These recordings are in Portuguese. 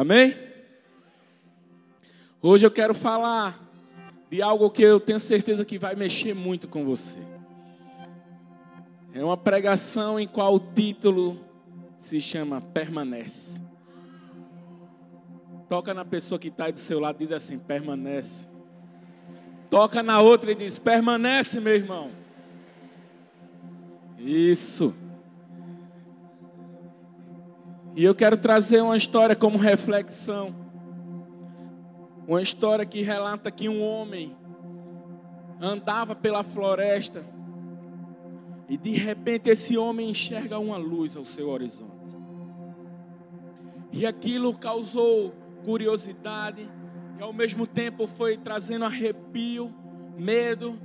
Amém? Hoje eu quero falar de algo que eu tenho certeza que vai mexer muito com você. É uma pregação em qual o título se chama Permanece. Toca na pessoa que está aí do seu lado e diz assim: Permanece. Toca na outra e diz: Permanece, meu irmão. Isso. E eu quero trazer uma história como reflexão. Uma história que relata que um homem andava pela floresta e de repente esse homem enxerga uma luz ao seu horizonte. E aquilo causou curiosidade e ao mesmo tempo foi trazendo arrepio, medo,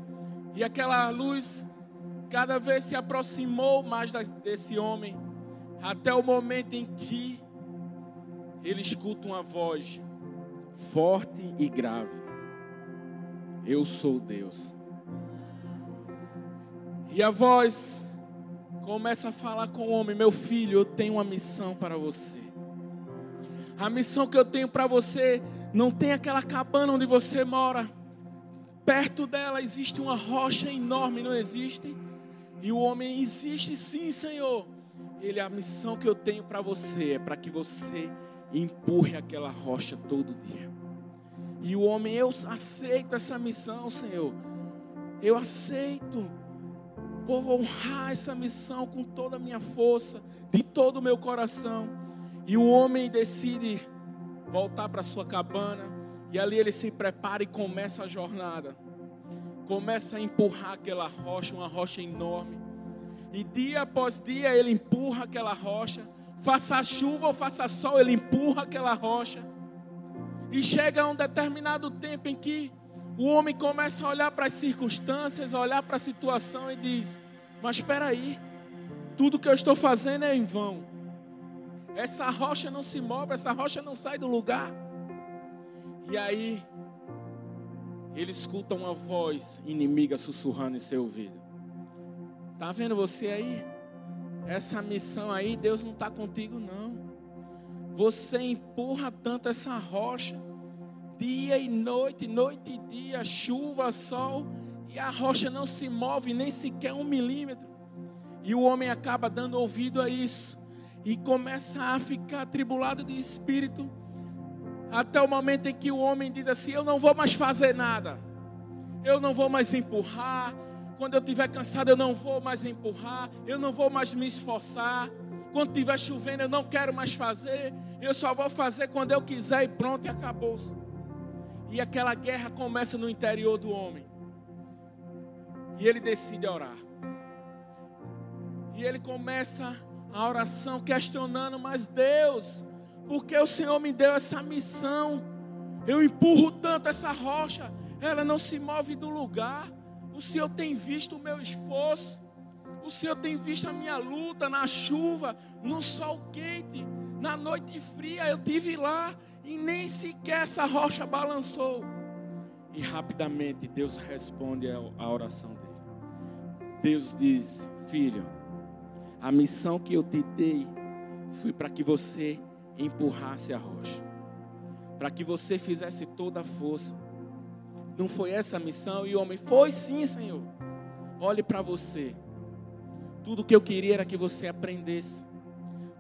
e aquela luz cada vez se aproximou mais desse homem, até o momento em que ele escuta uma voz forte e grave: Eu sou Deus. E a voz começa a falar com o homem: Meu filho, eu tenho uma missão para você. A missão que eu tenho para você não tem aquela cabana onde você mora. Perto dela existe uma rocha enorme, não existe? E o homem existe sim, Senhor. Ele, a missão que eu tenho para você é para que você empurre aquela rocha todo dia. E o homem, eu aceito essa missão, Senhor. Eu aceito. Vou honrar essa missão com toda a minha força, de todo o meu coração. E o homem decide voltar para sua cabana. E ali ele se prepara e começa a jornada começa a empurrar aquela rocha, uma rocha enorme. E dia após dia ele empurra aquela rocha. Faça chuva ou faça sol, ele empurra aquela rocha. E chega a um determinado tempo em que o homem começa a olhar para as circunstâncias, a olhar para a situação e diz: Mas espera aí, tudo que eu estou fazendo é em vão. Essa rocha não se move, essa rocha não sai do lugar. E aí ele escuta uma voz inimiga sussurrando em seu ouvido. Tá vendo você aí? Essa missão aí, Deus não está contigo não. Você empurra tanto essa rocha, dia e noite, noite e dia, chuva, sol, e a rocha não se move nem sequer um milímetro. E o homem acaba dando ouvido a isso e começa a ficar atribulado de espírito até o momento em que o homem diz assim: Eu não vou mais fazer nada, eu não vou mais empurrar. Quando eu estiver cansado, eu não vou mais empurrar, eu não vou mais me esforçar. Quando estiver chovendo, eu não quero mais fazer, eu só vou fazer quando eu quiser e pronto, e acabou. E aquela guerra começa no interior do homem. E ele decide orar. E ele começa a oração questionando, mas Deus, porque o Senhor me deu essa missão. Eu empurro tanto essa rocha, ela não se move do lugar. O Senhor tem visto o meu esforço. O Senhor tem visto a minha luta na chuva, no sol quente, na noite fria. Eu tive lá e nem sequer essa rocha balançou. E rapidamente Deus responde a oração dele. Deus diz: Filho, a missão que eu te dei foi para que você empurrasse a rocha, para que você fizesse toda a força. Não foi essa a missão? E o homem, foi sim, Senhor. Olhe para você. Tudo que eu queria era que você aprendesse.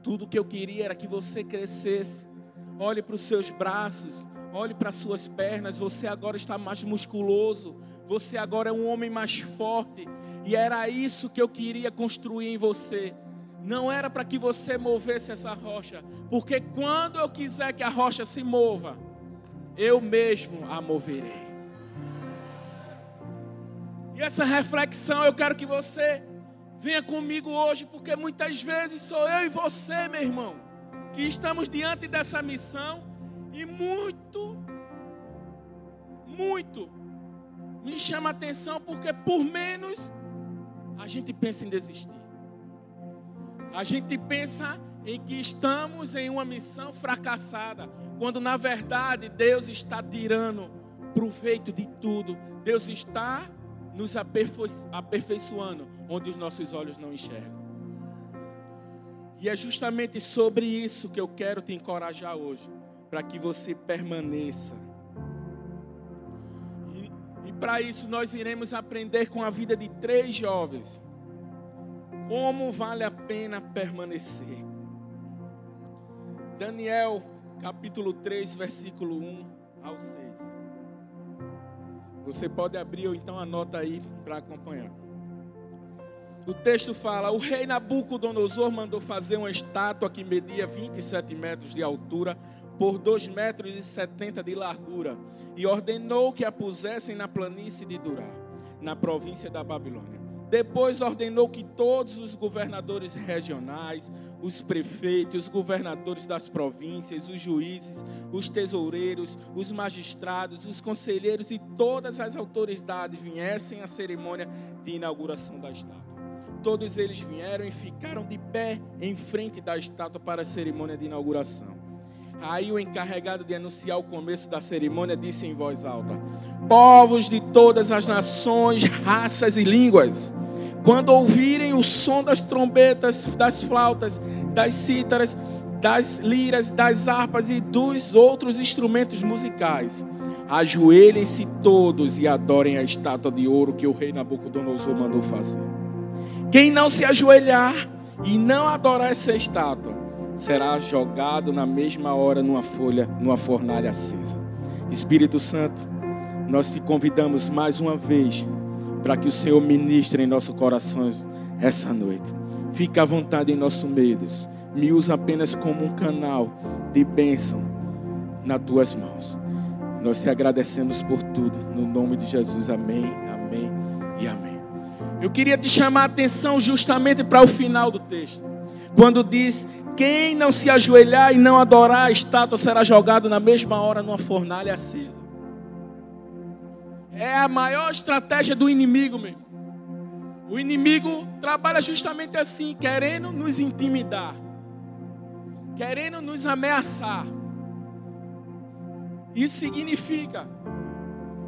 Tudo que eu queria era que você crescesse. Olhe para os seus braços, olhe para as suas pernas. Você agora está mais musculoso. Você agora é um homem mais forte. E era isso que eu queria construir em você não era para que você movesse essa rocha, porque quando eu quiser que a rocha se mova, eu mesmo a moverei. E essa reflexão eu quero que você venha comigo hoje, porque muitas vezes sou eu e você, meu irmão, que estamos diante dessa missão e muito, muito me chama a atenção, porque por menos a gente pensa em desistir. A gente pensa em que estamos em uma missão fracassada, quando na verdade Deus está tirando proveito de tudo. Deus está nos aperfeiçoando onde os nossos olhos não enxergam. E é justamente sobre isso que eu quero te encorajar hoje, para que você permaneça. E, e para isso nós iremos aprender com a vida de três jovens como vale a pena permanecer. Daniel, capítulo 3, versículo 1 ao 6. Você pode abrir ou então anota aí para acompanhar. O texto fala: O rei Nabucodonosor mandou fazer uma estátua que media 27 metros de altura por 2 metros e 70 de largura e ordenou que a pusessem na planície de Durá, na província da Babilônia. Depois ordenou que todos os governadores regionais, os prefeitos, os governadores das províncias, os juízes, os tesoureiros, os magistrados, os conselheiros e todas as autoridades viessem à cerimônia de inauguração da estátua. Todos eles vieram e ficaram de pé em frente da estátua para a cerimônia de inauguração. Aí o encarregado de anunciar o começo da cerimônia disse em voz alta: Povos de todas as nações, raças e línguas, quando ouvirem o som das trombetas, das flautas, das cítaras, das liras, das harpas e dos outros instrumentos musicais, ajoelhem-se todos e adorem a estátua de ouro que o rei Nabucodonosor mandou fazer. Quem não se ajoelhar e não adorar essa estátua, será jogado na mesma hora numa folha, numa fornalha acesa. Espírito Santo, nós te convidamos mais uma vez para que o Senhor ministre em nossos corações essa noite. Fica à vontade em nosso meio, Deus. Me usa apenas como um canal de bênção nas tuas mãos. Nós te agradecemos por tudo. No nome de Jesus. Amém, amém e amém. Eu queria te chamar a atenção justamente para o final do texto. Quando diz quem não se ajoelhar e não adorar a estátua será jogado na mesma hora numa fornalha acesa. É a maior estratégia do inimigo, meu. O inimigo trabalha justamente assim, querendo nos intimidar, querendo nos ameaçar. Isso significa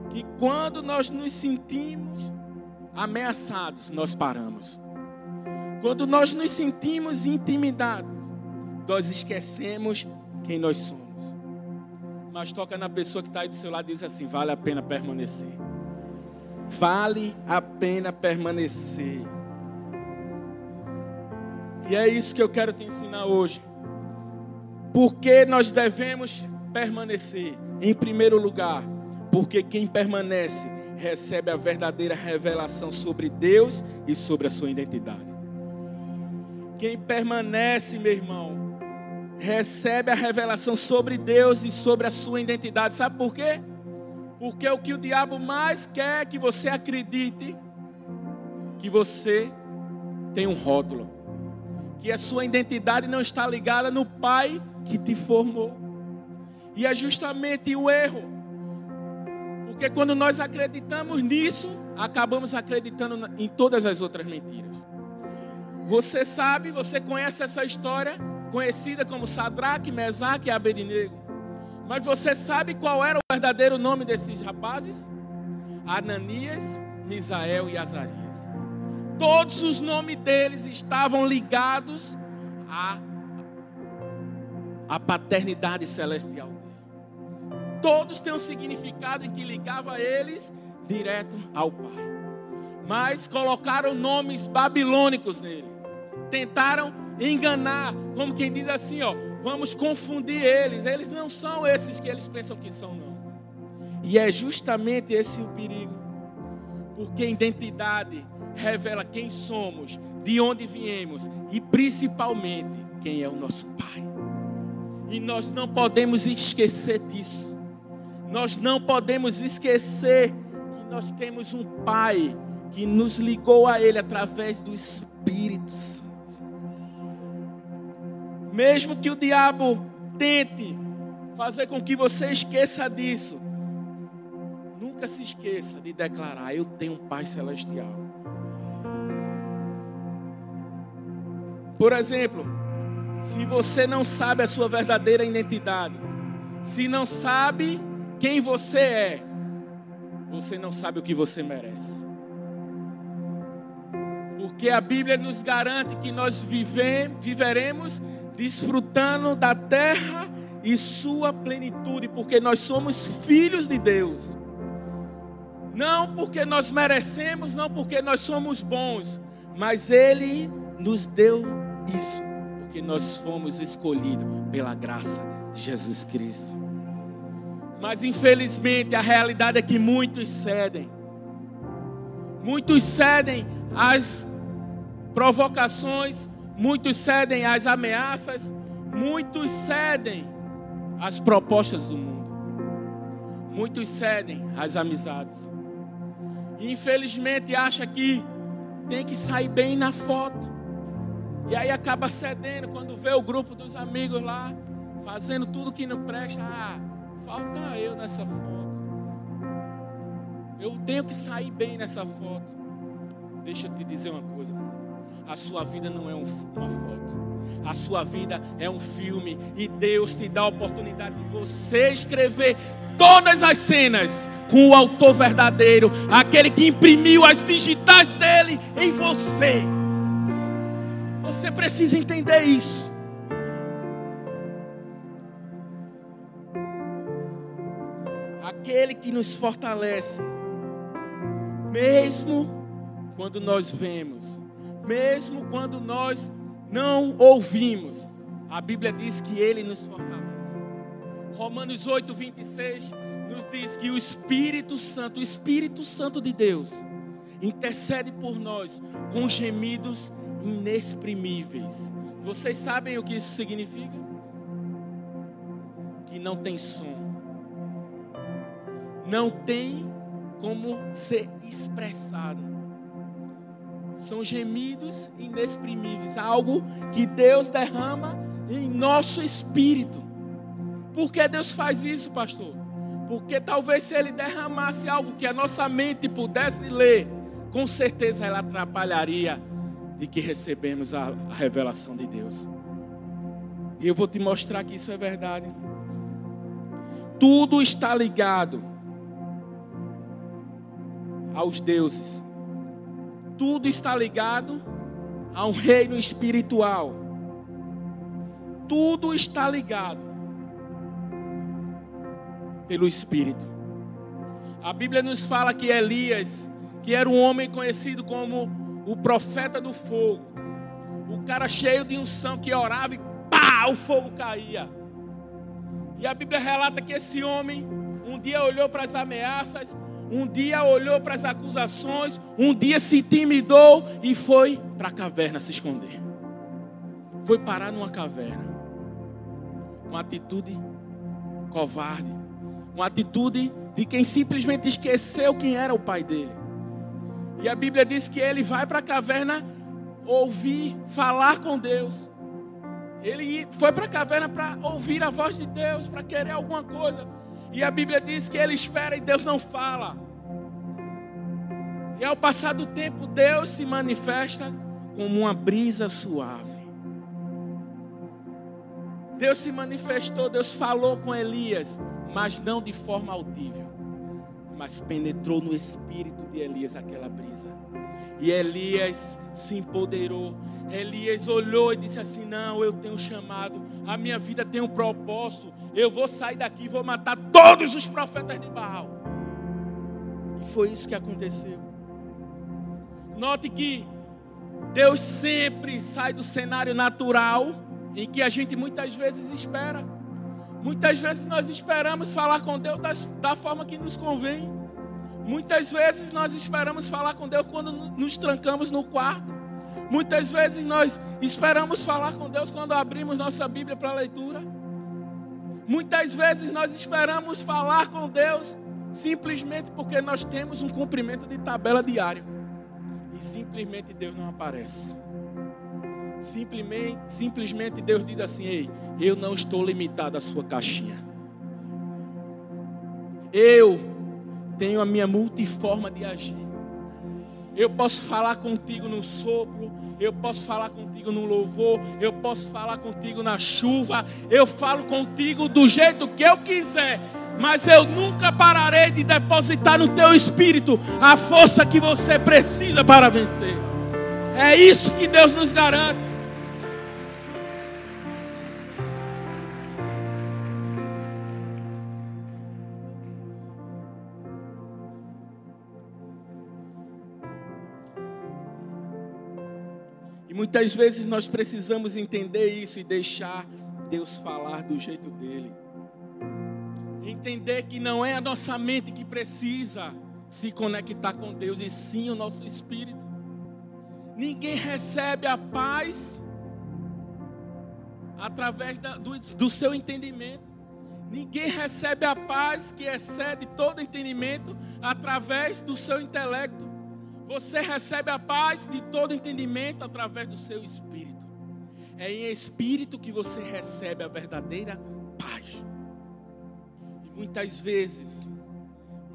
que quando nós nos sentimos ameaçados, nós paramos. Quando nós nos sentimos intimidados, nós esquecemos quem nós somos. Mas toca na pessoa que está aí do seu lado e diz assim: vale a pena permanecer. Vale a pena permanecer. E é isso que eu quero te ensinar hoje. Porque nós devemos permanecer? Em primeiro lugar, porque quem permanece recebe a verdadeira revelação sobre Deus e sobre a sua identidade. Quem permanece, meu irmão, recebe a revelação sobre Deus e sobre a sua identidade. Sabe por quê? Porque o que o diabo mais quer é que você acredite que você tem um rótulo, que a sua identidade não está ligada no pai que te formou. E é justamente o erro. Porque quando nós acreditamos nisso, acabamos acreditando em todas as outras mentiras. Você sabe, você conhece essa história conhecida como Sadraque, Mesaque e Abednego. Mas você sabe qual era o verdadeiro nome desses rapazes? Ananias, Misael e Azarias. Todos os nomes deles estavam ligados à, à paternidade celestial dele. Todos têm um significado que ligava eles direto ao Pai. Mas colocaram nomes babilônicos nele. Tentaram enganar, como quem diz assim, ó, vamos confundir eles. Eles não são esses que eles pensam que são, não. E é justamente esse o perigo. Porque a identidade revela quem somos, de onde viemos e principalmente quem é o nosso Pai. E nós não podemos esquecer disso. Nós não podemos esquecer que nós temos um Pai que nos ligou a Ele através do Espírito Santo. Mesmo que o diabo tente fazer com que você esqueça disso, nunca se esqueça de declarar: Eu tenho um Pai Celestial. Por exemplo, se você não sabe a sua verdadeira identidade, se não sabe quem você é, você não sabe o que você merece. Porque a Bíblia nos garante que nós vive, viveremos desfrutando da terra e sua plenitude, porque nós somos filhos de Deus. Não porque nós merecemos, não porque nós somos bons, mas Ele nos deu isso, porque nós fomos escolhidos pela graça de Jesus Cristo. Mas infelizmente a realidade é que muitos cedem. Muitos cedem às provocações, muitos cedem às ameaças, muitos cedem às propostas do mundo. Muitos cedem às amizades. Infelizmente acha que tem que sair bem na foto. E aí acaba cedendo quando vê o grupo dos amigos lá fazendo tudo que não presta. Ah, falta eu nessa foto. Eu tenho que sair bem nessa foto. Deixa eu te dizer uma coisa. A sua vida não é um, uma foto. A sua vida é um filme. E Deus te dá a oportunidade de você escrever todas as cenas com o autor verdadeiro, aquele que imprimiu as digitais dele em você. Você precisa entender isso. Aquele que nos fortalece, mesmo quando nós vemos, mesmo quando nós não ouvimos, a Bíblia diz que Ele nos fortalece. Romanos 8, 26 nos diz que o Espírito Santo, o Espírito Santo de Deus, intercede por nós com gemidos inexprimíveis. Vocês sabem o que isso significa? Que não tem som, não tem como ser expressado. São gemidos inexprimíveis, algo que Deus derrama em nosso espírito. Por que Deus faz isso, pastor? Porque talvez se Ele derramasse algo que a nossa mente pudesse ler, com certeza ela atrapalharia de que recebemos a, a revelação de Deus. E eu vou te mostrar que isso é verdade. Tudo está ligado aos deuses. Tudo está ligado a um reino espiritual. Tudo está ligado pelo Espírito. A Bíblia nos fala que Elias, que era um homem conhecido como o profeta do fogo, o cara cheio de unção que orava e pá, o fogo caía. E a Bíblia relata que esse homem um dia olhou para as ameaças, um dia olhou para as acusações, um dia se intimidou e foi para a caverna se esconder. Foi parar numa caverna. Uma atitude covarde, uma atitude de quem simplesmente esqueceu quem era o pai dele. E a Bíblia diz que ele vai para a caverna ouvir, falar com Deus. Ele foi para a caverna para ouvir a voz de Deus, para querer alguma coisa. E a Bíblia diz que ele espera e Deus não fala. E ao passar do tempo, Deus se manifesta como uma brisa suave. Deus se manifestou, Deus falou com Elias mas não de forma audível, mas penetrou no espírito de Elias aquela brisa. E Elias se empoderou. Elias olhou e disse assim: Não, eu tenho chamado, a minha vida tem um propósito. Eu vou sair daqui e vou matar todos os profetas de Baal. E foi isso que aconteceu. Note que Deus sempre sai do cenário natural em que a gente muitas vezes espera. Muitas vezes nós esperamos falar com Deus da, forma que nos convém. Muitas vezes nós esperamos falar com Deus quando nos trancamos no quarto. Muitas vezes nós esperamos falar com Deus quando abrimos nossa Bíblia para leitura. Muitas vezes nós esperamos falar com Deus simplesmente porque nós temos um cumprimento de tabela diário. E simplesmente Deus não aparece. Simplesmente, simplesmente Deus diz assim: Ei, eu não estou limitado à sua caixinha. Eu tenho a minha multiforma de agir. Eu posso falar contigo no sopro, eu posso falar contigo no louvor, eu posso falar contigo na chuva, eu falo contigo do jeito que eu quiser, mas eu nunca pararei de depositar no teu espírito a força que você precisa para vencer. É isso que Deus nos garante. Muitas vezes nós precisamos entender isso e deixar Deus falar do jeito dele. Entender que não é a nossa mente que precisa se conectar com Deus, e sim o nosso espírito. Ninguém recebe a paz através da, do, do seu entendimento. Ninguém recebe a paz que excede todo entendimento através do seu intelecto. Você recebe a paz de todo entendimento através do seu espírito. É em espírito que você recebe a verdadeira paz. E muitas vezes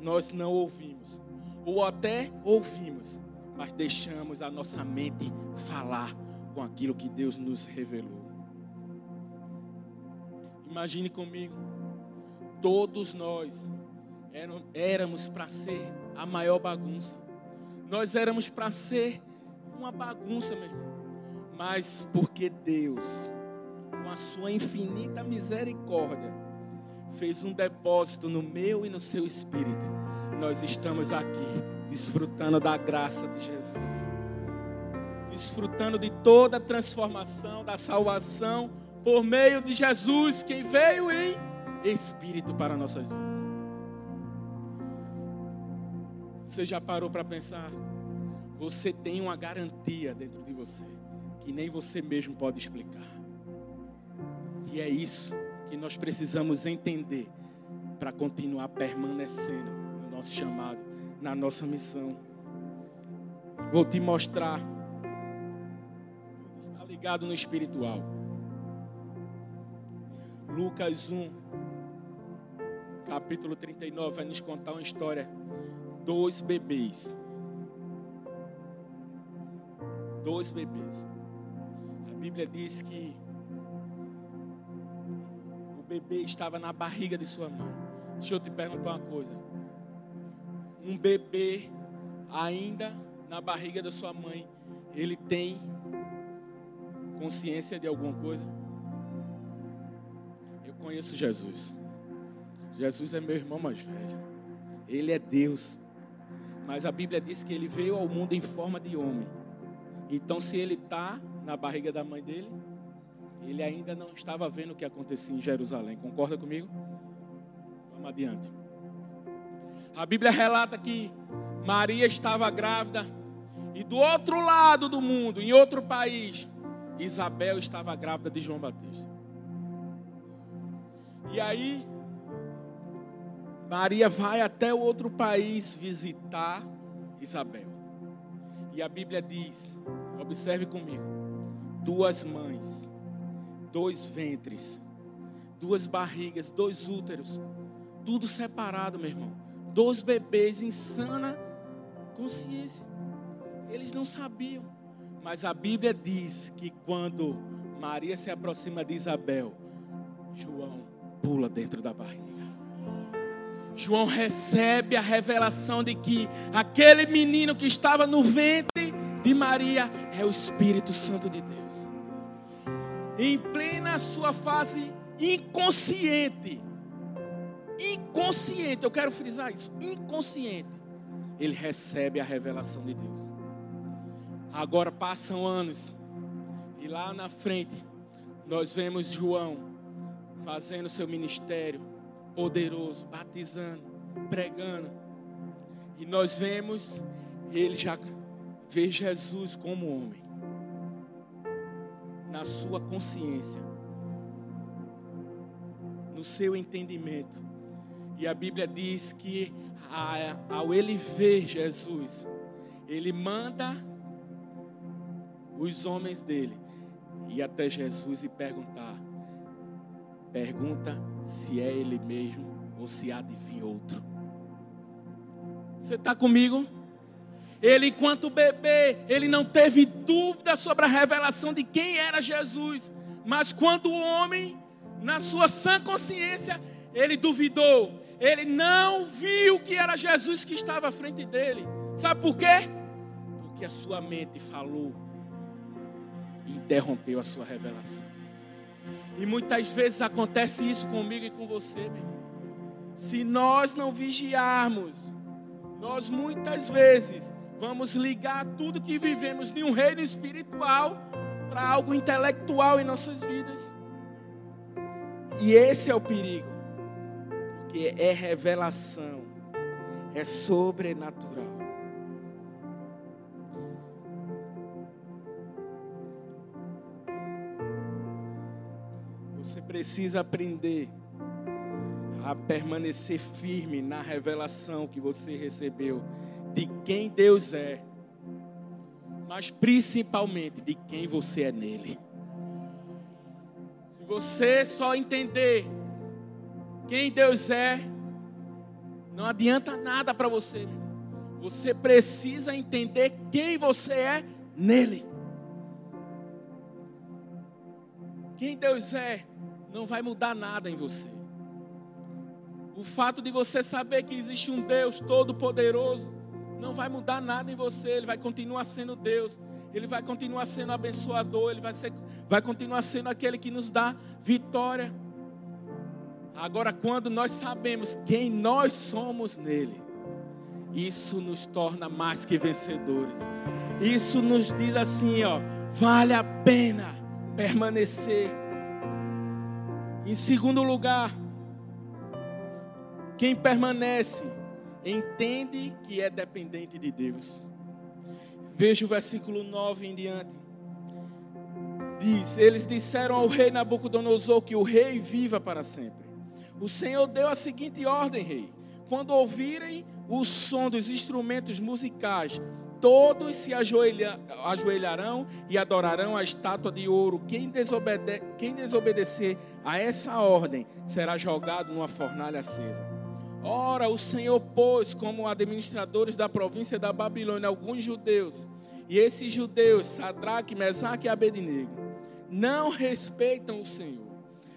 nós não ouvimos, ou até ouvimos, mas deixamos a nossa mente falar com aquilo que Deus nos revelou. Imagine comigo, todos nós éramos para ser a maior bagunça. Nós éramos para ser uma bagunça, meu irmão. Mas porque Deus, com a sua infinita misericórdia, fez um depósito no meu e no seu espírito, nós estamos aqui desfrutando da graça de Jesus, desfrutando de toda a transformação, da salvação por meio de Jesus, quem veio em espírito para nossas vidas. Você já parou para pensar? Você tem uma garantia dentro de você que nem você mesmo pode explicar. E é isso que nós precisamos entender para continuar permanecendo no nosso chamado, na nossa missão. Vou te mostrar. Está ligado no espiritual. Lucas 1, capítulo 39, vai nos contar uma história. Dois bebês. Dois bebês. A Bíblia diz que o bebê estava na barriga de sua mãe. Deixa eu te perguntar uma coisa. Um bebê ainda na barriga da sua mãe, ele tem consciência de alguma coisa? conheço Jesus. Jesus é meu irmão mais velho. Ele é Deus. Mas a Bíblia diz que ele veio ao mundo em forma de homem. Então, se ele está na barriga da mãe dele, ele ainda não estava vendo o que acontecia em Jerusalém. Concorda comigo? Vamos adiante. A Bíblia relata que Maria estava grávida e do outro lado do mundo, em outro país, Isabel estava grávida de João Batista. E aí, Maria vai até o outro país visitar Isabel. E a Bíblia diz: observe comigo, duas mães, dois ventres, duas barrigas, dois úteros, tudo separado, meu irmão. Dois bebês em sana consciência. Eles não sabiam, mas a Bíblia diz que quando Maria se aproxima de Isabel, João pula dentro da barriga. João recebe a revelação de que aquele menino que estava no ventre de Maria é o Espírito Santo de Deus. Em plena sua fase inconsciente, inconsciente, eu quero frisar isso, inconsciente, ele recebe a revelação de Deus. Agora passam anos, e lá na frente, nós vemos João fazendo seu ministério poderoso, batizando, pregando. E nós vemos ele já vê Jesus como homem, na sua consciência, no seu entendimento. E a Bíblia diz que ao ele ver Jesus, ele manda os homens dele ir até Jesus e perguntar: Pergunta se é ele mesmo ou se há de vir outro. Você está comigo? Ele, enquanto bebê, ele não teve dúvida sobre a revelação de quem era Jesus. Mas quando o homem, na sua sã consciência, ele duvidou. Ele não viu que era Jesus que estava à frente dele. Sabe por quê? Porque a sua mente falou e interrompeu a sua revelação. E muitas vezes acontece isso comigo e com você, meu irmão. Se nós não vigiarmos, nós muitas vezes vamos ligar tudo que vivemos de um reino espiritual para algo intelectual em nossas vidas. E esse é o perigo, porque é revelação, é sobrenatural. Precisa aprender a permanecer firme na revelação que você recebeu de quem Deus é, mas principalmente de quem você é nele. Se você só entender quem Deus é, não adianta nada para você. Você precisa entender quem você é nele. Quem Deus é não vai mudar nada em você. O fato de você saber que existe um Deus todo-poderoso não vai mudar nada em você, ele vai continuar sendo Deus, ele vai continuar sendo abençoador, ele vai, ser, vai continuar sendo aquele que nos dá vitória. Agora, quando nós sabemos quem nós somos nele, isso nos torna mais que vencedores. Isso nos diz assim, ó, vale a pena permanecer. Em segundo lugar, quem permanece entende que é dependente de Deus. Veja o versículo 9 em diante. Diz: Eles disseram ao rei Nabucodonosor que o rei viva para sempre. O Senhor deu a seguinte ordem, rei: quando ouvirem o som dos instrumentos musicais, todos se ajoelha, ajoelharão e adorarão a estátua de ouro. Quem, desobede, quem desobedecer a essa ordem será jogado numa fornalha acesa. Ora, o Senhor pôs como administradores da província da Babilônia alguns judeus. E esses judeus, Sadraque, Mesaque e Abednego, não respeitam o Senhor,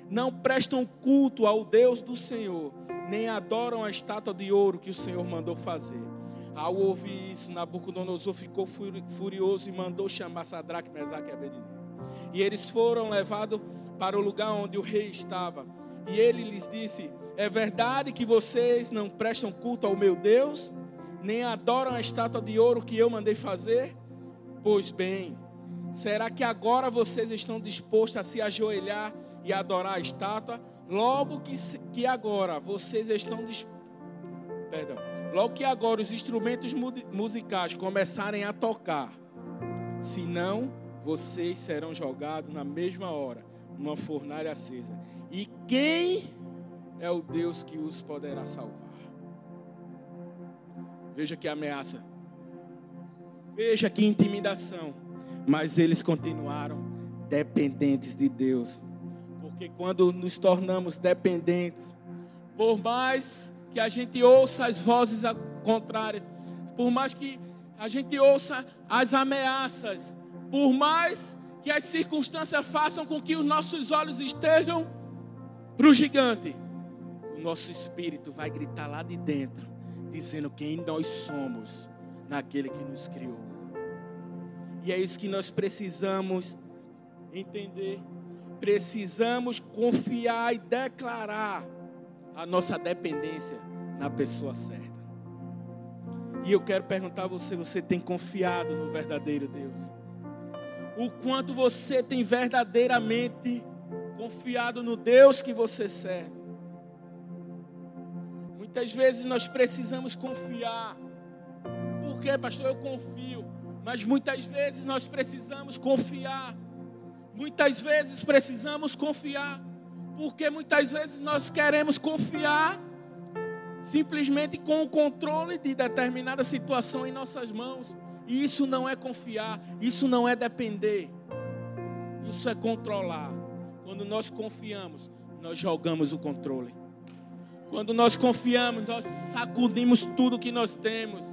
não prestam culto ao Deus do Senhor, nem adoram a estátua de ouro que o Senhor mandou fazer. Ao ouvir isso, Nabucodonosor ficou furioso e mandou chamar Sadraque, Mesaque e Abednego. E eles foram levados para o lugar onde o rei estava. E ele lhes disse: é verdade que vocês não prestam culto ao meu Deus, nem adoram a estátua de ouro que eu mandei fazer? Pois bem, será que agora vocês estão dispostos a se ajoelhar e adorar a estátua? Logo que, que agora vocês estão dispostos. Perdão. Logo que agora os instrumentos musicais começarem a tocar, senão vocês serão jogados na mesma hora numa fornalha acesa. E quem é o Deus que os poderá salvar. Veja que ameaça. Veja que intimidação. Mas eles continuaram dependentes de Deus. Porque quando nos tornamos dependentes, por mais que a gente ouça as vozes contrárias, por mais que a gente ouça as ameaças, por mais que as circunstâncias façam com que os nossos olhos estejam para o gigante, nosso espírito vai gritar lá de dentro, dizendo quem nós somos naquele que nos criou. E é isso que nós precisamos entender. Precisamos confiar e declarar a nossa dependência na pessoa certa. E eu quero perguntar a você: você tem confiado no verdadeiro Deus? O quanto você tem verdadeiramente confiado no Deus que você serve? Muitas vezes nós precisamos confiar. Por quê, pastor? Eu confio. Mas muitas vezes nós precisamos confiar. Muitas vezes precisamos confiar. Porque muitas vezes nós queremos confiar simplesmente com o controle de determinada situação em nossas mãos. E isso não é confiar, isso não é depender. Isso é controlar. Quando nós confiamos, nós jogamos o controle. Quando nós confiamos, nós sacudimos tudo que nós temos.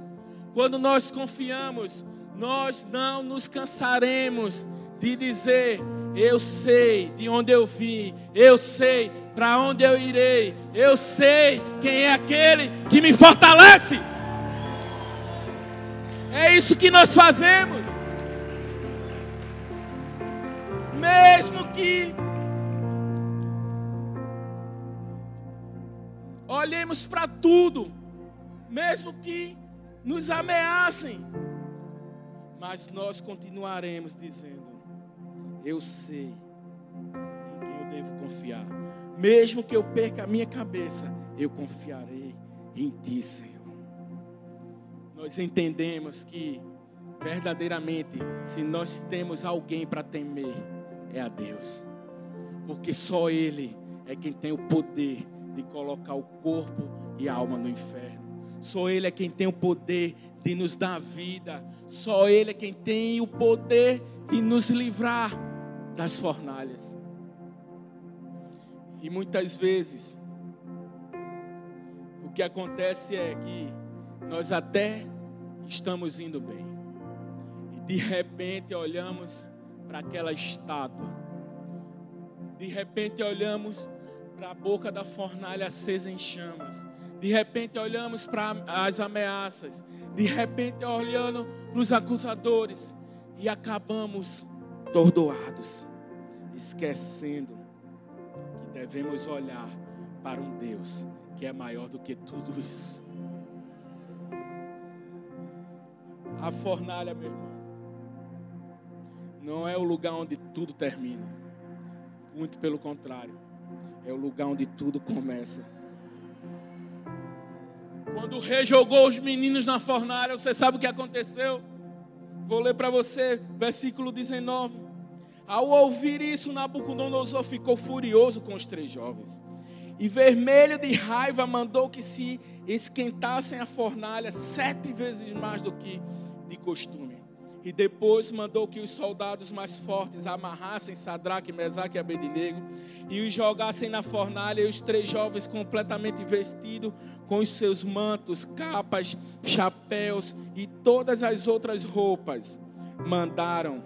Quando nós confiamos, nós não nos cansaremos de dizer: Eu sei de onde eu vim, eu sei para onde eu irei, eu sei quem é aquele que me fortalece. É isso que nós fazemos. Mesmo que Olhemos para tudo, mesmo que nos ameacem, mas nós continuaremos dizendo: Eu sei em quem eu devo confiar. Mesmo que eu perca a minha cabeça, eu confiarei em Ti, Senhor. Nós entendemos que verdadeiramente, se nós temos alguém para temer, é a Deus, porque só Ele é quem tem o poder de colocar o corpo e a alma no inferno. Só Ele é quem tem o poder de nos dar vida. Só Ele é quem tem o poder de nos livrar das fornalhas. E muitas vezes, o que acontece é que nós até estamos indo bem. E de repente olhamos para aquela estátua. De repente olhamos para a boca da fornalha acesa em chamas. De repente olhamos para as ameaças. De repente olhando para os acusadores. E acabamos tordoados, esquecendo que devemos olhar para um Deus que é maior do que tudo isso. A fornalha, meu irmão, não é o lugar onde tudo termina. Muito pelo contrário, é o lugar onde tudo começa. Quando o rei jogou os meninos na fornalha, você sabe o que aconteceu? Vou ler para você, versículo 19. Ao ouvir isso, Nabucodonosor ficou furioso com os três jovens. E vermelho de raiva mandou que se esquentassem a fornalha sete vezes mais do que de costume. E depois mandou que os soldados mais fortes amarrassem Sadraque, Mesaque e Abednego e os jogassem na fornalha e os três jovens completamente vestidos com os seus mantos, capas, chapéus e todas as outras roupas mandaram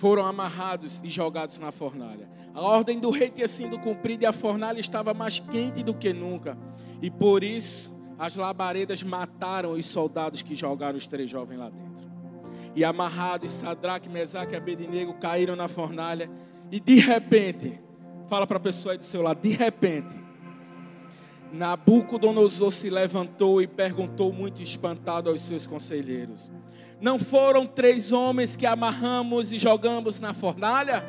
foram amarrados e jogados na fornalha. A ordem do rei tinha sido cumprida e a fornalha estava mais quente do que nunca. E por isso as labaredas mataram os soldados que jogaram os três jovens lá dentro. E amarrados, Sadraque, Mesaque e Abednego caíram na fornalha. E de repente, fala para a pessoa aí do seu lado, de repente, Nabucodonosor se levantou e perguntou muito espantado aos seus conselheiros: Não foram três homens que amarramos e jogamos na fornalha?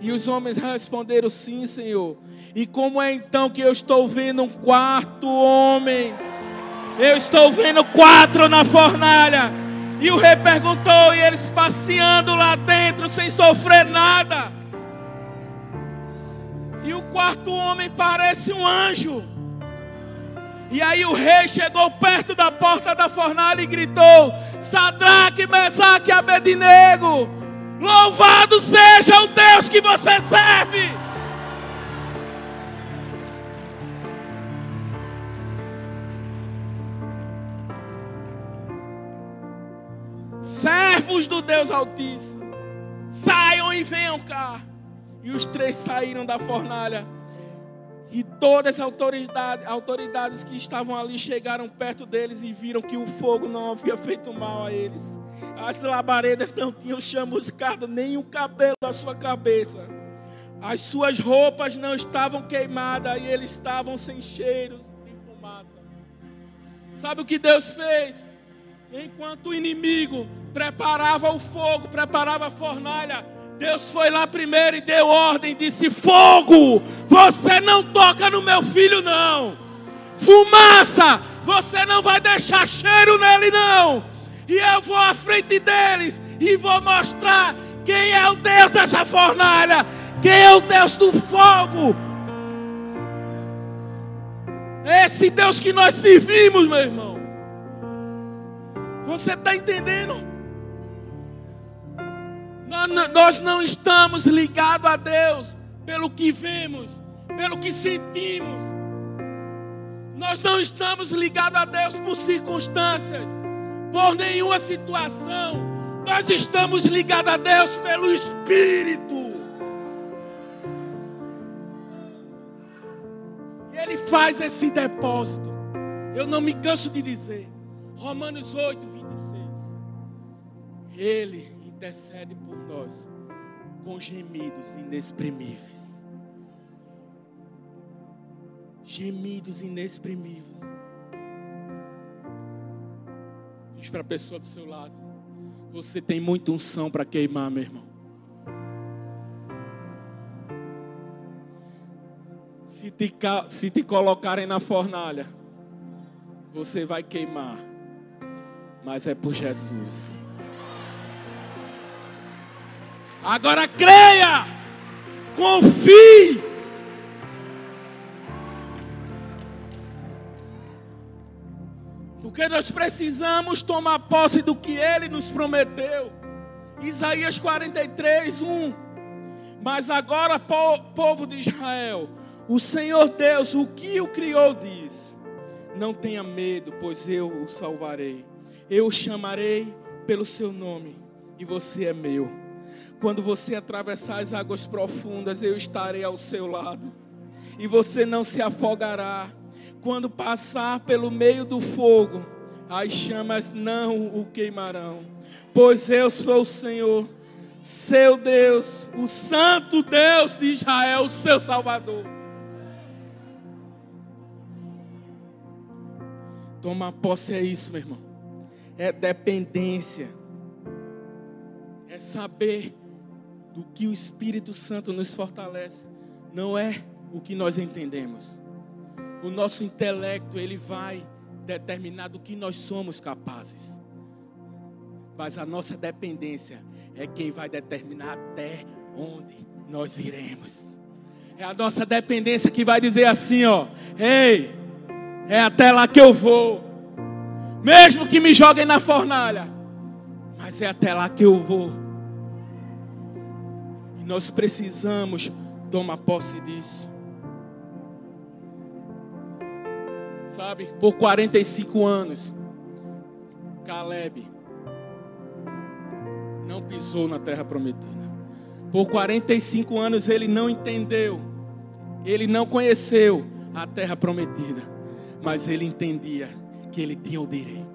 E os homens responderam: Sim, Senhor. E como é então que eu estou vendo um quarto homem? Eu estou vendo quatro na fornalha. E o rei perguntou, e eles passeando lá dentro sem sofrer nada. E o quarto homem parece um anjo. E aí o rei chegou perto da porta da fornalha e gritou: Sadraque, Mesaque e Abednego, louvado seja o Deus que você serve. servos do Deus Altíssimo, saiam e venham cá. E os três saíram da fornalha. E todas as autoridades, autoridades que estavam ali chegaram perto deles e viram que o fogo não havia feito mal a eles. As labaredas não tinham chamuscado nem o cabelo da sua cabeça. As suas roupas não estavam queimadas e eles estavam sem cheiros de fumaça. Sabe o que Deus fez? Enquanto o inimigo preparava o fogo, preparava a fornalha, Deus foi lá primeiro e deu ordem, disse: Fogo, você não toca no meu filho, não. Fumaça, você não vai deixar cheiro nele, não. E eu vou à frente deles e vou mostrar quem é o Deus dessa fornalha, quem é o Deus do fogo. Esse Deus que nós servimos, meu irmão. Você está entendendo? Nós não estamos ligados a Deus pelo que vemos, pelo que sentimos. Nós não estamos ligados a Deus por circunstâncias, por nenhuma situação. Nós estamos ligados a Deus pelo Espírito. E Ele faz esse depósito. Eu não me canso de dizer. Romanos 8, 26. Ele intercede por nós com gemidos inexprimíveis. Gemidos inexprimíveis. Diz para a pessoa do seu lado: Você tem muita unção para queimar, meu irmão. Se te, se te colocarem na fornalha, você vai queimar, mas é por Jesus. Agora creia, confie. Porque nós precisamos tomar posse do que Ele nos prometeu. Isaías 43, 1. Mas agora, povo de Israel, o Senhor Deus, o que o criou, diz: Não tenha medo, pois eu o salvarei. Eu o chamarei pelo seu nome, e você é meu. Quando você atravessar as águas profundas, eu estarei ao seu lado, e você não se afogará. Quando passar pelo meio do fogo, as chamas não o queimarão, pois eu sou o Senhor, seu Deus, o Santo Deus de Israel, o seu Salvador. Tomar posse é isso, meu irmão. É dependência. É saber do que o Espírito Santo nos fortalece. Não é o que nós entendemos. O nosso intelecto, ele vai determinar do que nós somos capazes. Mas a nossa dependência é quem vai determinar até onde nós iremos. É a nossa dependência que vai dizer assim, ó: "Ei, é até lá que eu vou. Mesmo que me joguem na fornalha, é até lá que eu vou." E nós precisamos tomar posse disso. Sabe, por 45 anos, Caleb não pisou na terra prometida. Por 45 anos ele não entendeu, ele não conheceu a terra prometida, mas ele entendia que ele tinha o direito.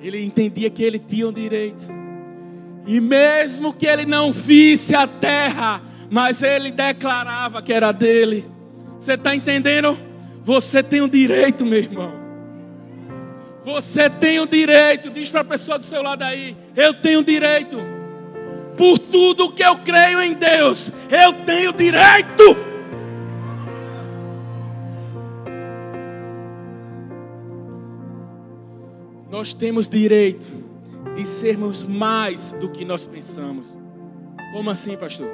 Ele entendia que ele tinha o direito. E mesmo que ele não visse a terra, mas ele declarava que era dele. Você está entendendo? Você tem o direito, meu irmão. Você tem o direito. Diz para a pessoa do seu lado aí: Eu tenho direito. Por tudo que eu creio em Deus, eu tenho direito. Nós temos direito de sermos mais do que nós pensamos. Como assim, pastor?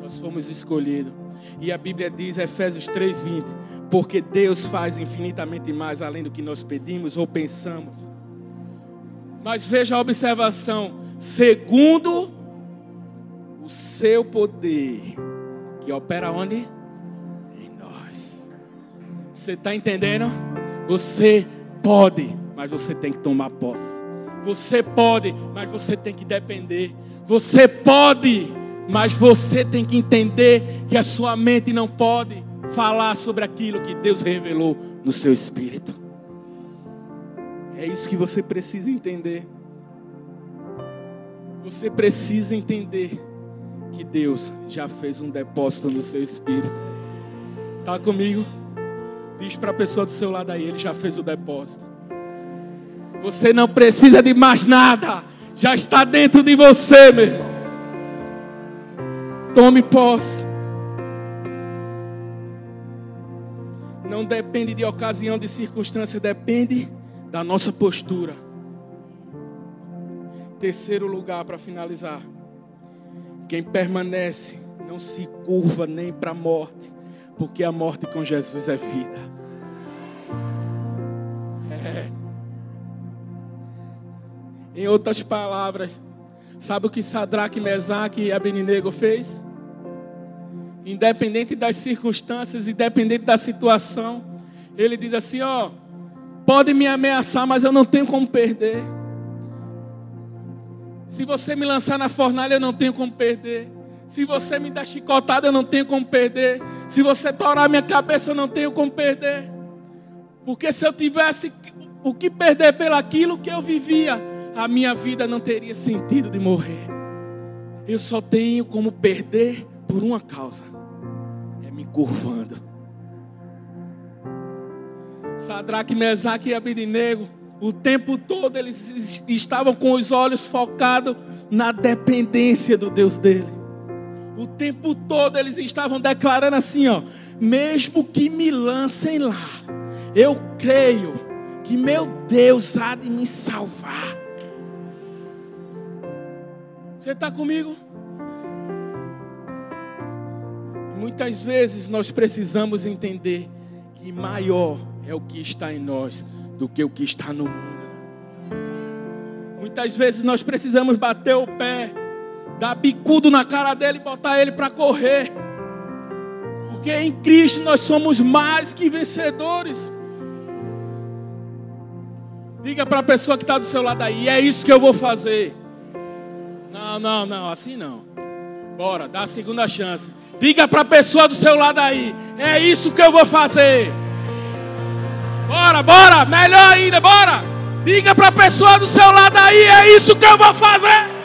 Nós fomos escolhidos e a Bíblia diz, Efésios 3:20, porque Deus faz infinitamente mais além do que nós pedimos ou pensamos. Mas veja a observação, segundo o seu poder, que opera onde? Em nós. Você está entendendo? Você pode, mas você tem que tomar posse. Você pode, mas você tem que depender. Você pode, mas você tem que entender que a sua mente não pode falar sobre aquilo que Deus revelou no seu espírito. É isso que você precisa entender. Você precisa entender que Deus já fez um depósito no seu espírito. Está comigo? Diz para a pessoa do seu lado aí, ele já fez o depósito. Você não precisa de mais nada, já está dentro de você, meu irmão. Tome posse. Não depende de ocasião, de circunstância, depende da nossa postura. Terceiro lugar para finalizar. Quem permanece não se curva nem para a morte, porque a morte com Jesus é vida. É. Em outras palavras, sabe o que Sadraque, Mesaque e Abednego fez? independente das circunstâncias, independente da situação, ele diz assim: ó, pode me ameaçar, mas eu não tenho como perder. Se você me lançar na fornalha, eu não tenho como perder. Se você me dar chicotada, eu não tenho como perder. Se você torar minha cabeça, eu não tenho como perder. Porque se eu tivesse o que perder pelaquilo que eu vivia, a minha vida não teria sentido de morrer. Eu só tenho como perder por uma causa curvando. Sadraque, Mesaque e Abidinego, o tempo todo eles estavam com os olhos focados na dependência do Deus dele. O tempo todo eles estavam declarando assim, ó, mesmo que me lancem lá, eu creio que meu Deus há de me salvar. Você está comigo? Muitas vezes nós precisamos entender que maior é o que está em nós do que o que está no mundo. Muitas vezes nós precisamos bater o pé, dar bicudo na cara dele e botar ele para correr. Porque em Cristo nós somos mais que vencedores. Diga para a pessoa que está do seu lado aí, é isso que eu vou fazer. Não, não, não, assim não. Bora, dá a segunda chance. Diga para a pessoa do seu lado aí: é isso que eu vou fazer. Bora, bora, melhor ainda, bora. Diga para a pessoa do seu lado aí: é isso que eu vou fazer.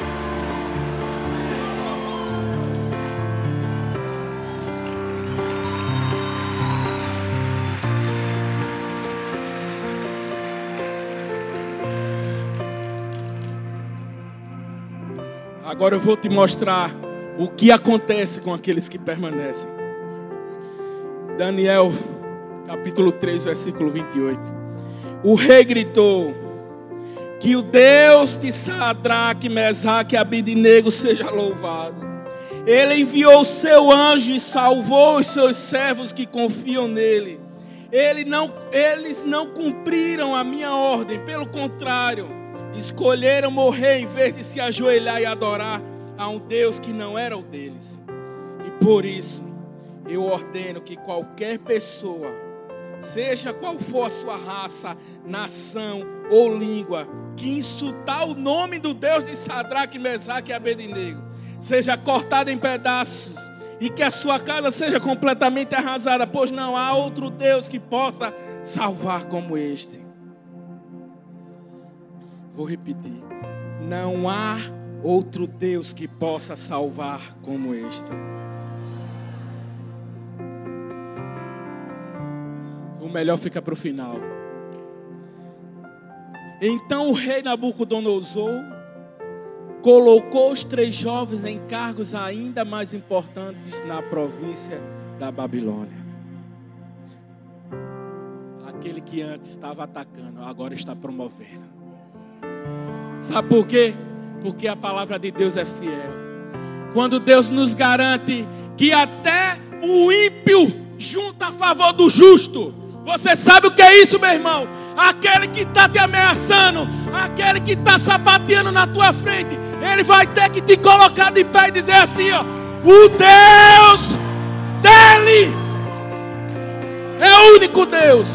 Agora eu vou te mostrar o que acontece com aqueles que permanecem. Daniel, capítulo 3, versículo 28. O rei gritou: Que o Deus de Sadraque, Mesaque e Abidinego seja louvado. Ele enviou o seu anjo e salvou os seus servos que confiam nele. Ele não, eles não cumpriram a minha ordem, pelo contrário escolheram morrer em vez de se ajoelhar e adorar a um Deus que não era o deles. E por isso, eu ordeno que qualquer pessoa, seja qual for a sua raça, nação ou língua, que insultar o nome do Deus de Sadraque, Mesaque e Abednego, seja cortado em pedaços e que a sua casa seja completamente arrasada, pois não há outro Deus que possa salvar como este. Vou repetir. Não há outro Deus que possa salvar como este. O melhor fica para o final. Então o rei Nabucodonosor colocou os três jovens em cargos ainda mais importantes na província da Babilônia. Aquele que antes estava atacando, agora está promovendo. Sabe por quê? Porque a palavra de Deus é fiel. Quando Deus nos garante que até o ímpio junta a favor do justo. Você sabe o que é isso, meu irmão? Aquele que está te ameaçando, aquele que está sapateando na tua frente, ele vai ter que te colocar de pé e dizer assim: ó, o Deus dele é o único Deus.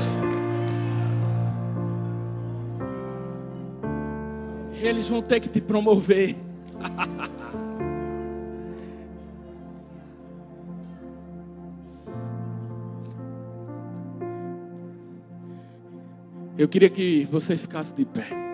Eles vão ter que te promover. Eu queria que você ficasse de pé.